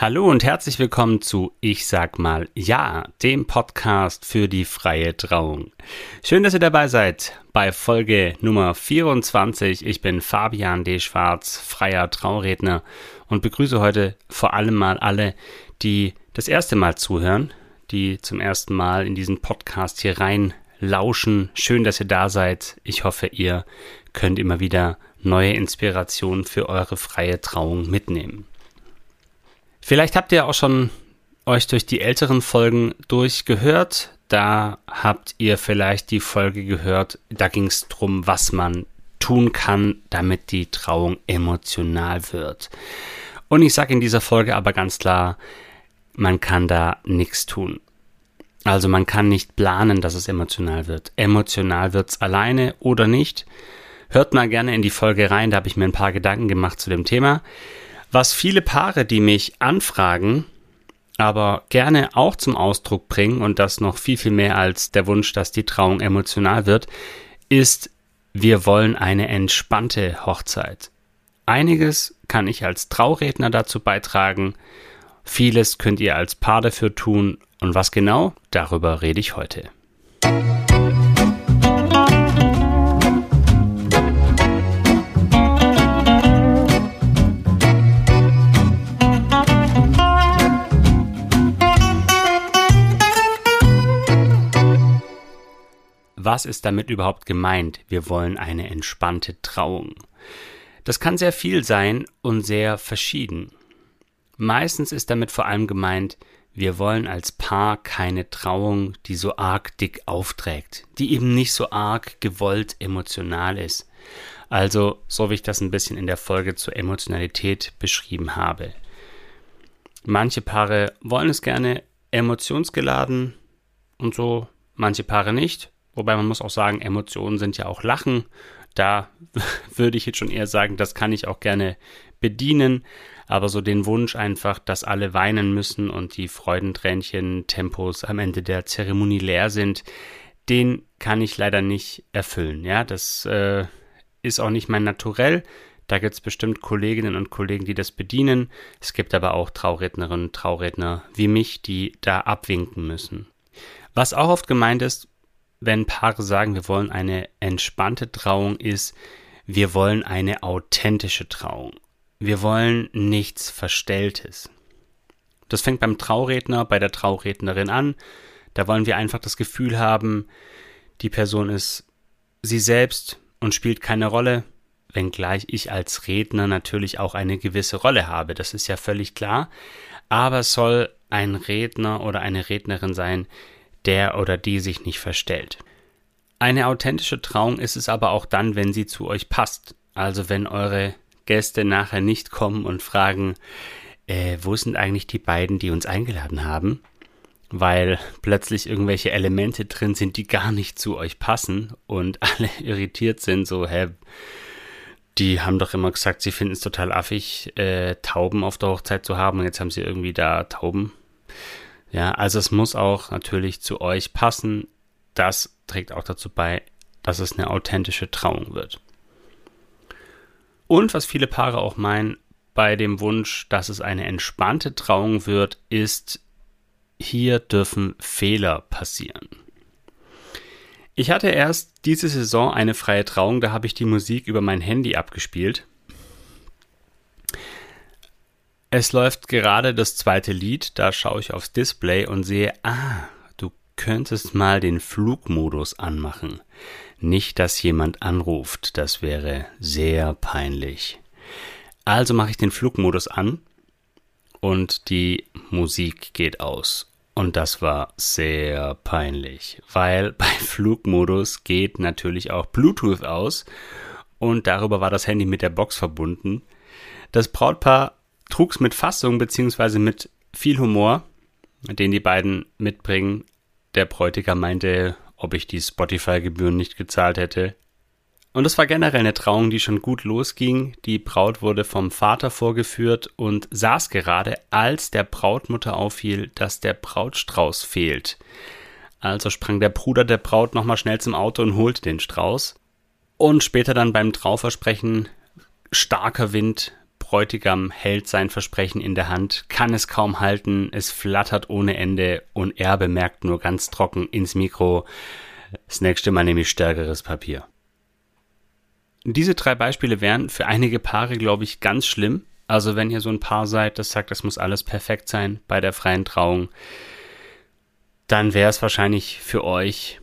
Hallo und herzlich willkommen zu Ich sag mal Ja, dem Podcast für die freie Trauung. Schön, dass ihr dabei seid bei Folge Nummer 24. Ich bin Fabian D. Schwarz, freier Trauredner und begrüße heute vor allem mal alle, die das erste Mal zuhören, die zum ersten Mal in diesen Podcast hier rein lauschen. Schön, dass ihr da seid. Ich hoffe, ihr könnt immer wieder neue Inspirationen für eure freie Trauung mitnehmen. Vielleicht habt ihr auch schon euch durch die älteren Folgen durchgehört. Da habt ihr vielleicht die Folge gehört. Da ging es darum, was man tun kann, damit die Trauung emotional wird. Und ich sage in dieser Folge aber ganz klar, man kann da nichts tun. Also man kann nicht planen, dass es emotional wird. Emotional wird es alleine oder nicht. Hört mal gerne in die Folge rein, da habe ich mir ein paar Gedanken gemacht zu dem Thema. Was viele Paare, die mich anfragen, aber gerne auch zum Ausdruck bringen und das noch viel, viel mehr als der Wunsch, dass die Trauung emotional wird, ist, wir wollen eine entspannte Hochzeit. Einiges kann ich als Trauredner dazu beitragen, vieles könnt ihr als Paar dafür tun und was genau, darüber rede ich heute. Was ist damit überhaupt gemeint? Wir wollen eine entspannte Trauung. Das kann sehr viel sein und sehr verschieden. Meistens ist damit vor allem gemeint, wir wollen als Paar keine Trauung, die so arg dick aufträgt, die eben nicht so arg gewollt emotional ist. Also, so wie ich das ein bisschen in der Folge zur Emotionalität beschrieben habe. Manche Paare wollen es gerne emotionsgeladen und so, manche Paare nicht. Wobei man muss auch sagen, Emotionen sind ja auch Lachen. Da würde ich jetzt schon eher sagen, das kann ich auch gerne bedienen. Aber so den Wunsch einfach, dass alle weinen müssen und die Freudentränchen, Tempos am Ende der Zeremonie leer sind, den kann ich leider nicht erfüllen. Ja, das äh, ist auch nicht mein Naturell. Da gibt es bestimmt Kolleginnen und Kollegen, die das bedienen. Es gibt aber auch Traurednerinnen und Trauredner wie mich, die da abwinken müssen. Was auch oft gemeint ist, wenn Paare sagen, wir wollen eine entspannte Trauung, ist, wir wollen eine authentische Trauung. Wir wollen nichts Verstelltes. Das fängt beim Trauredner, bei der Traurednerin an. Da wollen wir einfach das Gefühl haben, die Person ist sie selbst und spielt keine Rolle, wenngleich ich als Redner natürlich auch eine gewisse Rolle habe. Das ist ja völlig klar. Aber soll ein Redner oder eine Rednerin sein, der oder die sich nicht verstellt. Eine authentische Trauung ist es aber auch dann, wenn sie zu euch passt. Also wenn eure Gäste nachher nicht kommen und fragen, äh, wo sind eigentlich die beiden, die uns eingeladen haben? Weil plötzlich irgendwelche Elemente drin sind, die gar nicht zu euch passen und alle irritiert sind, so, hä, die haben doch immer gesagt, sie finden es total affig, äh, Tauben auf der Hochzeit zu haben und jetzt haben sie irgendwie da Tauben. Ja, also es muss auch natürlich zu euch passen. Das trägt auch dazu bei, dass es eine authentische Trauung wird. Und was viele Paare auch meinen bei dem Wunsch, dass es eine entspannte Trauung wird, ist, hier dürfen Fehler passieren. Ich hatte erst diese Saison eine freie Trauung, da habe ich die Musik über mein Handy abgespielt. Es läuft gerade das zweite Lied, da schaue ich aufs Display und sehe, ah, du könntest mal den Flugmodus anmachen. Nicht, dass jemand anruft, das wäre sehr peinlich. Also mache ich den Flugmodus an und die Musik geht aus. Und das war sehr peinlich, weil bei Flugmodus geht natürlich auch Bluetooth aus und darüber war das Handy mit der Box verbunden. Das Brautpaar trug's mit Fassung beziehungsweise mit viel Humor, den die beiden mitbringen. Der Bräutigam meinte, ob ich die Spotify-Gebühren nicht gezahlt hätte. Und es war generell eine Trauung, die schon gut losging. Die Braut wurde vom Vater vorgeführt und saß gerade, als der Brautmutter auffiel, dass der Brautstrauß fehlt. Also sprang der Bruder der Braut nochmal schnell zum Auto und holte den Strauß. Und später dann beim Trauversprechen starker Wind Bräutigam hält sein Versprechen in der Hand, kann es kaum halten, es flattert ohne Ende und er bemerkt nur ganz trocken ins Mikro, das nächste Mal nehme ich stärkeres Papier. Diese drei Beispiele wären für einige Paare, glaube ich, ganz schlimm. Also wenn ihr so ein Paar seid, das sagt, das muss alles perfekt sein bei der freien Trauung, dann wäre es wahrscheinlich für euch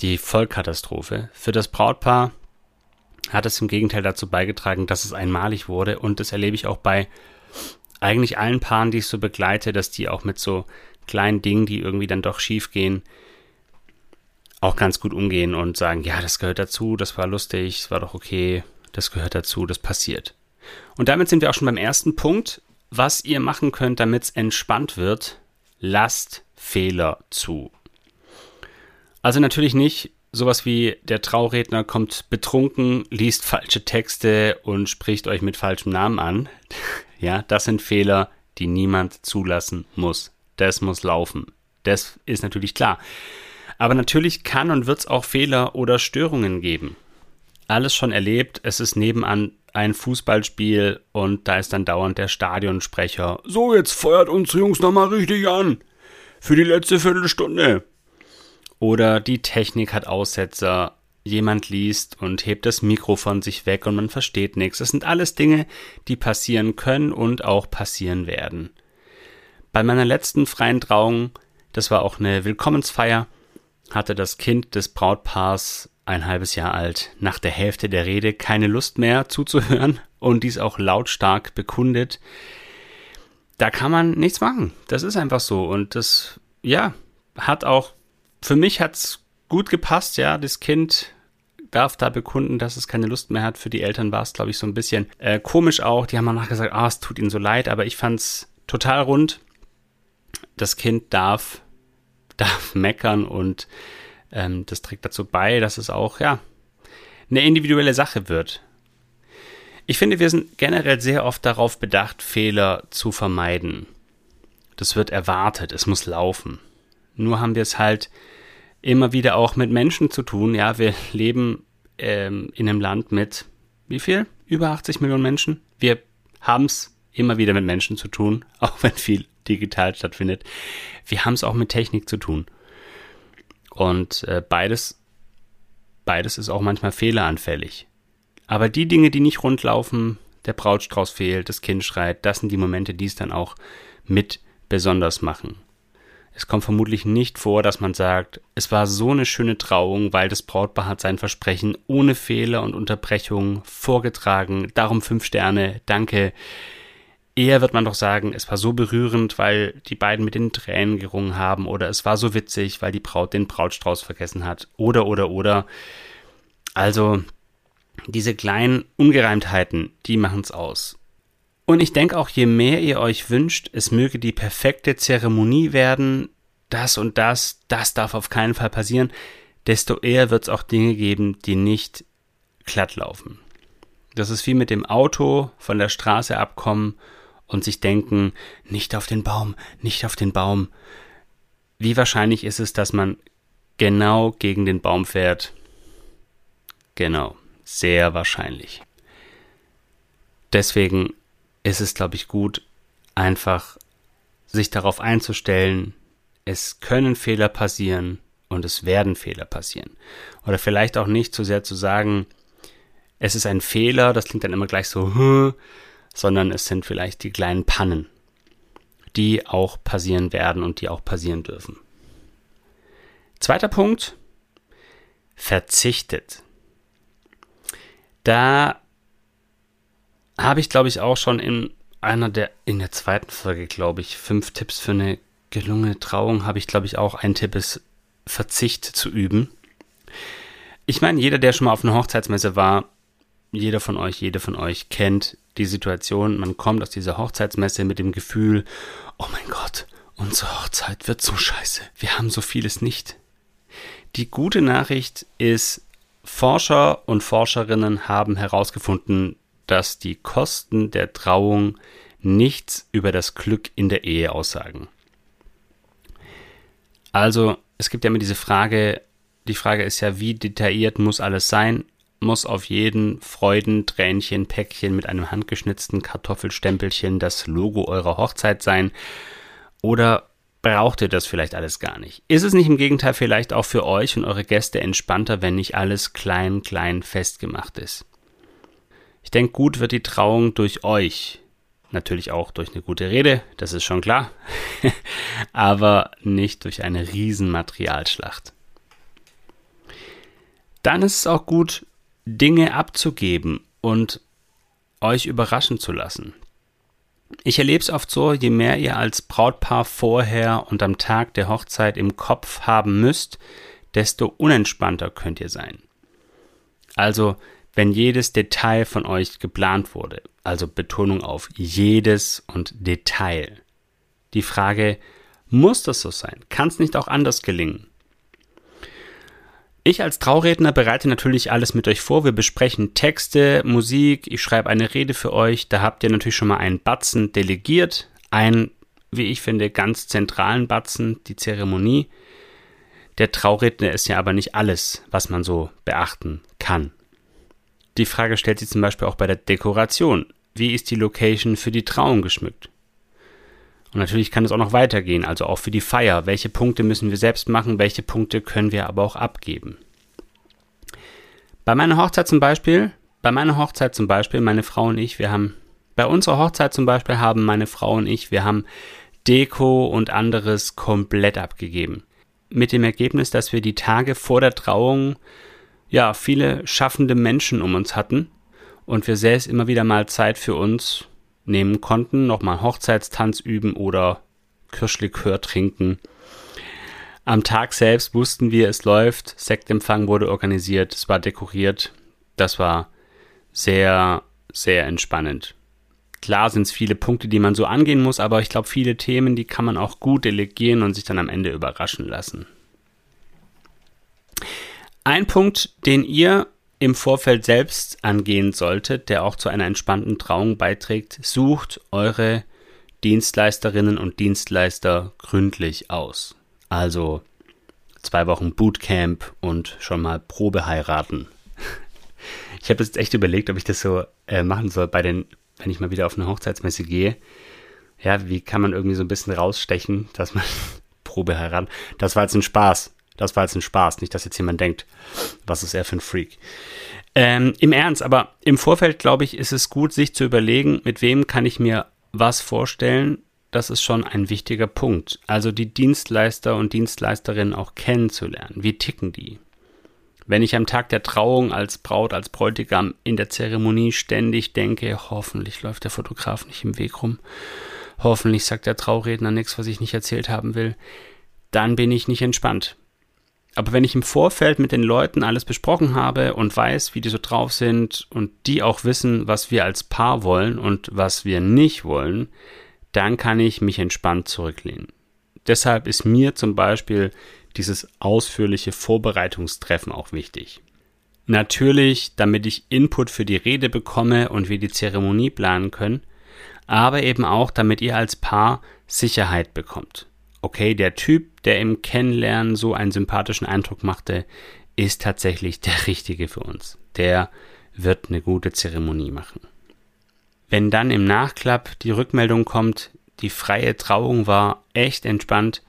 die Vollkatastrophe. Für das Brautpaar hat es im Gegenteil dazu beigetragen, dass es einmalig wurde. Und das erlebe ich auch bei eigentlich allen Paaren, die ich so begleite, dass die auch mit so kleinen Dingen, die irgendwie dann doch schief gehen, auch ganz gut umgehen und sagen, ja, das gehört dazu, das war lustig, es war doch okay, das gehört dazu, das passiert. Und damit sind wir auch schon beim ersten Punkt. Was ihr machen könnt, damit es entspannt wird, lasst Fehler zu. Also natürlich nicht sowas wie der Trauredner kommt betrunken, liest falsche Texte und spricht euch mit falschem Namen an. Ja, das sind Fehler, die niemand zulassen muss. Das muss laufen. Das ist natürlich klar. Aber natürlich kann und wird es auch Fehler oder Störungen geben. Alles schon erlebt, es ist nebenan ein Fußballspiel und da ist dann dauernd der Stadionsprecher. So, jetzt feuert uns Jungs nochmal richtig an. Für die letzte Viertelstunde. Oder die Technik hat Aussetzer, jemand liest und hebt das Mikro von sich weg und man versteht nichts. Das sind alles Dinge, die passieren können und auch passieren werden. Bei meiner letzten freien Trauung, das war auch eine Willkommensfeier, hatte das Kind des Brautpaars, ein halbes Jahr alt, nach der Hälfte der Rede keine Lust mehr zuzuhören und dies auch lautstark bekundet. Da kann man nichts machen. Das ist einfach so. Und das, ja, hat auch für mich hat es gut gepasst, ja. Das Kind darf da bekunden, dass es keine Lust mehr hat. Für die Eltern war es, glaube ich, so ein bisschen äh, komisch auch. Die haben danach gesagt, ah, es tut ihnen so leid, aber ich fand es total rund. Das Kind darf, darf meckern und ähm, das trägt dazu bei, dass es auch, ja, eine individuelle Sache wird. Ich finde, wir sind generell sehr oft darauf bedacht, Fehler zu vermeiden. Das wird erwartet, es muss laufen. Nur haben wir es halt immer wieder auch mit Menschen zu tun. Ja, wir leben ähm, in einem Land mit wie viel? Über 80 Millionen Menschen. Wir haben es immer wieder mit Menschen zu tun, auch wenn viel digital stattfindet. Wir haben es auch mit Technik zu tun. Und äh, beides, beides ist auch manchmal fehleranfällig. Aber die Dinge, die nicht rundlaufen, der Brautstrauß fehlt, das Kind schreit, das sind die Momente, die es dann auch mit besonders machen. Es kommt vermutlich nicht vor, dass man sagt, es war so eine schöne Trauung, weil das Brautpaar hat sein Versprechen ohne Fehler und Unterbrechung vorgetragen. Darum fünf Sterne, danke. Eher wird man doch sagen, es war so berührend, weil die beiden mit den Tränen gerungen haben oder es war so witzig, weil die Braut den Brautstrauß vergessen hat oder oder oder. Also diese kleinen Ungereimtheiten, die machen's aus. Und ich denke auch, je mehr ihr euch wünscht, es möge die perfekte Zeremonie werden, das und das, das darf auf keinen Fall passieren, desto eher wird es auch Dinge geben, die nicht glatt laufen. Das ist wie mit dem Auto von der Straße abkommen und sich denken, nicht auf den Baum, nicht auf den Baum. Wie wahrscheinlich ist es, dass man genau gegen den Baum fährt? Genau, sehr wahrscheinlich. Deswegen ist es, glaube ich, gut, einfach sich darauf einzustellen, es können Fehler passieren und es werden Fehler passieren. Oder vielleicht auch nicht zu sehr zu sagen, es ist ein Fehler, das klingt dann immer gleich so, sondern es sind vielleicht die kleinen Pannen, die auch passieren werden und die auch passieren dürfen. Zweiter Punkt, verzichtet. Da habe ich, glaube ich, auch schon in einer der, in der zweiten Folge, glaube ich, fünf Tipps für eine gelungene Trauung, habe ich, glaube ich, auch ein Tipp ist, Verzicht zu üben. Ich meine, jeder, der schon mal auf einer Hochzeitsmesse war, jeder von euch, jede von euch kennt die Situation, man kommt aus dieser Hochzeitsmesse mit dem Gefühl, oh mein Gott, unsere Hochzeit wird so scheiße, wir haben so vieles nicht. Die gute Nachricht ist, Forscher und Forscherinnen haben herausgefunden, dass die Kosten der Trauung nichts über das Glück in der Ehe aussagen. Also, es gibt ja immer diese Frage, die Frage ist ja, wie detailliert muss alles sein? muss auf jeden Freudentränchen, Päckchen mit einem handgeschnitzten Kartoffelstempelchen das Logo eurer Hochzeit sein? Oder braucht ihr das vielleicht alles gar nicht? Ist es nicht im Gegenteil vielleicht auch für euch und eure Gäste entspannter, wenn nicht alles klein, klein festgemacht ist? Ich denke, gut wird die Trauung durch euch. Natürlich auch durch eine gute Rede, das ist schon klar. Aber nicht durch eine Riesenmaterialschlacht. Dann ist es auch gut, Dinge abzugeben und euch überraschen zu lassen. Ich erlebe es oft so, je mehr ihr als Brautpaar vorher und am Tag der Hochzeit im Kopf haben müsst, desto unentspannter könnt ihr sein. Also, wenn jedes Detail von euch geplant wurde, also Betonung auf jedes und Detail. Die Frage, muss das so sein? Kann es nicht auch anders gelingen? Ich als Trauredner bereite natürlich alles mit euch vor. Wir besprechen Texte, Musik, ich schreibe eine Rede für euch. Da habt ihr natürlich schon mal einen Batzen delegiert. Einen, wie ich finde, ganz zentralen Batzen, die Zeremonie. Der Trauredner ist ja aber nicht alles, was man so beachten kann. Die Frage stellt sich zum Beispiel auch bei der Dekoration. Wie ist die Location für die Trauung geschmückt? Und natürlich kann es auch noch weitergehen, also auch für die Feier. Welche Punkte müssen wir selbst machen, welche Punkte können wir aber auch abgeben? Bei meiner Hochzeit zum Beispiel, bei meiner Hochzeit zum Beispiel, meine Frau und ich, wir haben, bei unserer Hochzeit zum Beispiel haben meine Frau und ich, wir haben Deko und anderes komplett abgegeben. Mit dem Ergebnis, dass wir die Tage vor der Trauung ja viele schaffende Menschen um uns hatten und wir selbst immer wieder mal Zeit für uns nehmen konnten, nochmal Hochzeitstanz üben oder Kirschlikör trinken. Am Tag selbst wussten wir, es läuft, Sektempfang wurde organisiert, es war dekoriert. Das war sehr, sehr entspannend. Klar sind es viele Punkte, die man so angehen muss, aber ich glaube, viele Themen, die kann man auch gut delegieren und sich dann am Ende überraschen lassen. Ein Punkt, den ihr im Vorfeld selbst angehen solltet, der auch zu einer entspannten Trauung beiträgt, sucht eure Dienstleisterinnen und Dienstleister gründlich aus. Also zwei Wochen Bootcamp und schon mal Probe heiraten. Ich habe jetzt echt überlegt, ob ich das so äh, machen soll bei den, wenn ich mal wieder auf eine Hochzeitsmesse gehe. Ja, wie kann man irgendwie so ein bisschen rausstechen, dass man Probe heiraten. Das war jetzt ein Spaß. Das war jetzt ein Spaß, nicht, dass jetzt jemand denkt, was ist er für ein Freak. Ähm, Im Ernst, aber im Vorfeld, glaube ich, ist es gut, sich zu überlegen, mit wem kann ich mir was vorstellen. Das ist schon ein wichtiger Punkt. Also die Dienstleister und Dienstleisterinnen auch kennenzulernen. Wie ticken die? Wenn ich am Tag der Trauung als Braut, als Bräutigam in der Zeremonie ständig denke, hoffentlich läuft der Fotograf nicht im Weg rum, hoffentlich sagt der Trauredner nichts, was ich nicht erzählt haben will, dann bin ich nicht entspannt. Aber wenn ich im Vorfeld mit den Leuten alles besprochen habe und weiß, wie die so drauf sind und die auch wissen, was wir als Paar wollen und was wir nicht wollen, dann kann ich mich entspannt zurücklehnen. Deshalb ist mir zum Beispiel dieses ausführliche Vorbereitungstreffen auch wichtig. Natürlich, damit ich Input für die Rede bekomme und wir die Zeremonie planen können, aber eben auch, damit ihr als Paar Sicherheit bekommt okay, der Typ, der im Kennenlernen so einen sympathischen Eindruck machte, ist tatsächlich der Richtige für uns. Der wird eine gute Zeremonie machen. Wenn dann im Nachklapp die Rückmeldung kommt, die freie Trauung war echt entspannt,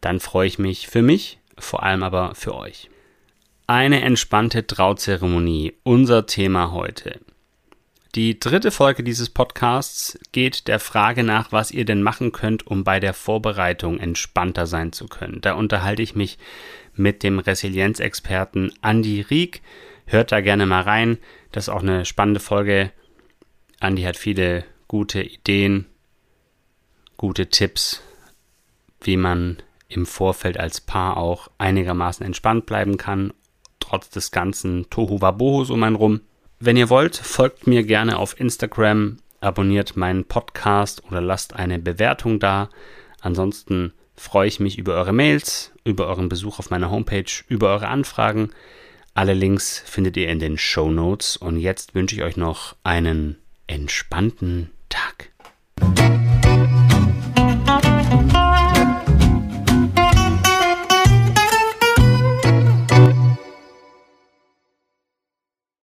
dann freue ich mich für mich, vor allem aber für euch. Eine entspannte Trauzeremonie, unser Thema heute. Die dritte Folge dieses Podcasts geht der Frage nach, was ihr denn machen könnt, um bei der Vorbereitung entspannter sein zu können. Da unterhalte ich mich mit dem Resilienzexperten Andy Rieck. Hört da gerne mal rein. Das ist auch eine spannende Folge. Andy hat viele gute Ideen, gute Tipps, wie man im Vorfeld als Paar auch einigermaßen entspannt bleiben kann, trotz des ganzen Tohu Wabohus um einen rum. Wenn ihr wollt, folgt mir gerne auf Instagram, abonniert meinen Podcast oder lasst eine Bewertung da. Ansonsten freue ich mich über eure Mails, über euren Besuch auf meiner Homepage, über eure Anfragen. Alle Links findet ihr in den Show Notes. Und jetzt wünsche ich euch noch einen entspannten Tag.